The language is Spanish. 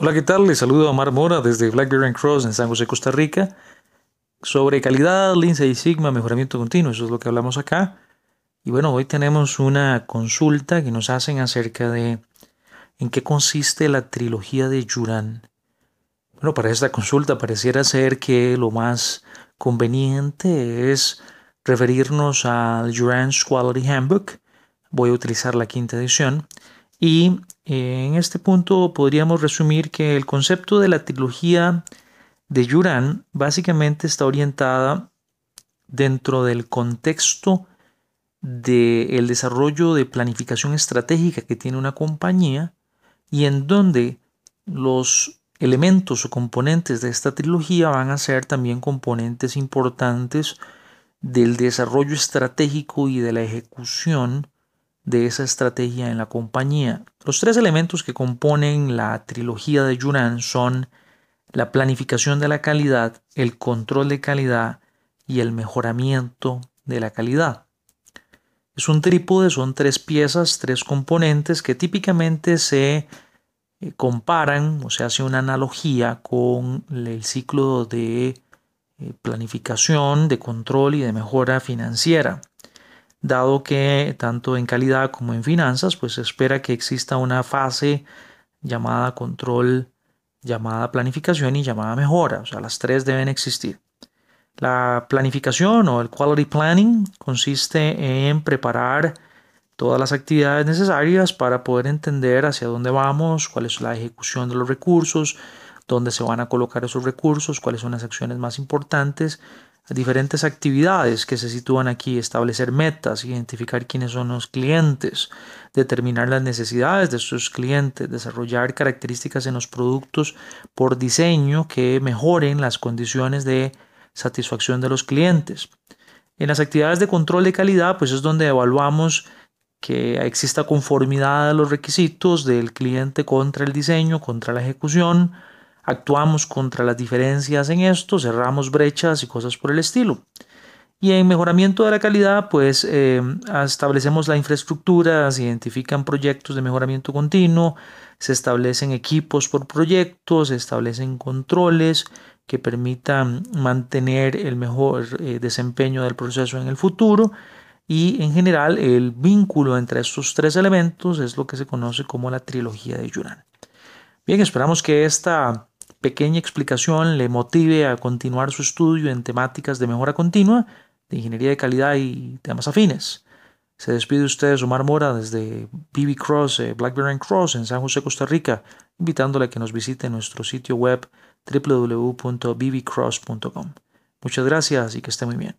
Hola, ¿qué tal? Les saludo a Omar Mora desde Blackberry Cross en San José, Costa Rica. Sobre calidad, Lean Six Sigma, mejoramiento continuo, eso es lo que hablamos acá. Y bueno, hoy tenemos una consulta que nos hacen acerca de en qué consiste la trilogía de Yuran. Bueno, para esta consulta pareciera ser que lo más conveniente es referirnos al Juran's Quality Handbook. Voy a utilizar la quinta edición. Y en este punto podríamos resumir que el concepto de la trilogía de Yuran básicamente está orientada dentro del contexto del desarrollo de planificación estratégica que tiene una compañía y en donde los elementos o componentes de esta trilogía van a ser también componentes importantes del desarrollo estratégico y de la ejecución de esa estrategia en la compañía. Los tres elementos que componen la trilogía de Yuran son la planificación de la calidad, el control de calidad y el mejoramiento de la calidad. Es un trípode, son tres piezas, tres componentes que típicamente se eh, comparan o se hace una analogía con el ciclo de eh, planificación, de control y de mejora financiera dado que tanto en calidad como en finanzas, pues se espera que exista una fase llamada control, llamada planificación y llamada mejora, o sea, las tres deben existir. La planificación o el quality planning consiste en preparar todas las actividades necesarias para poder entender hacia dónde vamos, cuál es la ejecución de los recursos, dónde se van a colocar esos recursos, cuáles son las acciones más importantes diferentes actividades que se sitúan aquí, establecer metas, identificar quiénes son los clientes, determinar las necesidades de sus clientes, desarrollar características en los productos por diseño que mejoren las condiciones de satisfacción de los clientes. En las actividades de control de calidad, pues es donde evaluamos que exista conformidad a los requisitos del cliente contra el diseño, contra la ejecución, actuamos contra las diferencias en esto, cerramos brechas y cosas por el estilo. Y en mejoramiento de la calidad, pues eh, establecemos la infraestructura, se identifican proyectos de mejoramiento continuo, se establecen equipos por proyecto, se establecen controles que permitan mantener el mejor eh, desempeño del proceso en el futuro y en general el vínculo entre estos tres elementos es lo que se conoce como la trilogía de Yuran. Bien, esperamos que esta pequeña explicación le motive a continuar su estudio en temáticas de mejora continua, de ingeniería de calidad y temas afines. Se despide ustedes Omar Mora desde BB Cross, eh, Blackberry Cross en San José, Costa Rica, invitándole a que nos visite nuestro sitio web www.bbcross.com. Muchas gracias y que esté muy bien.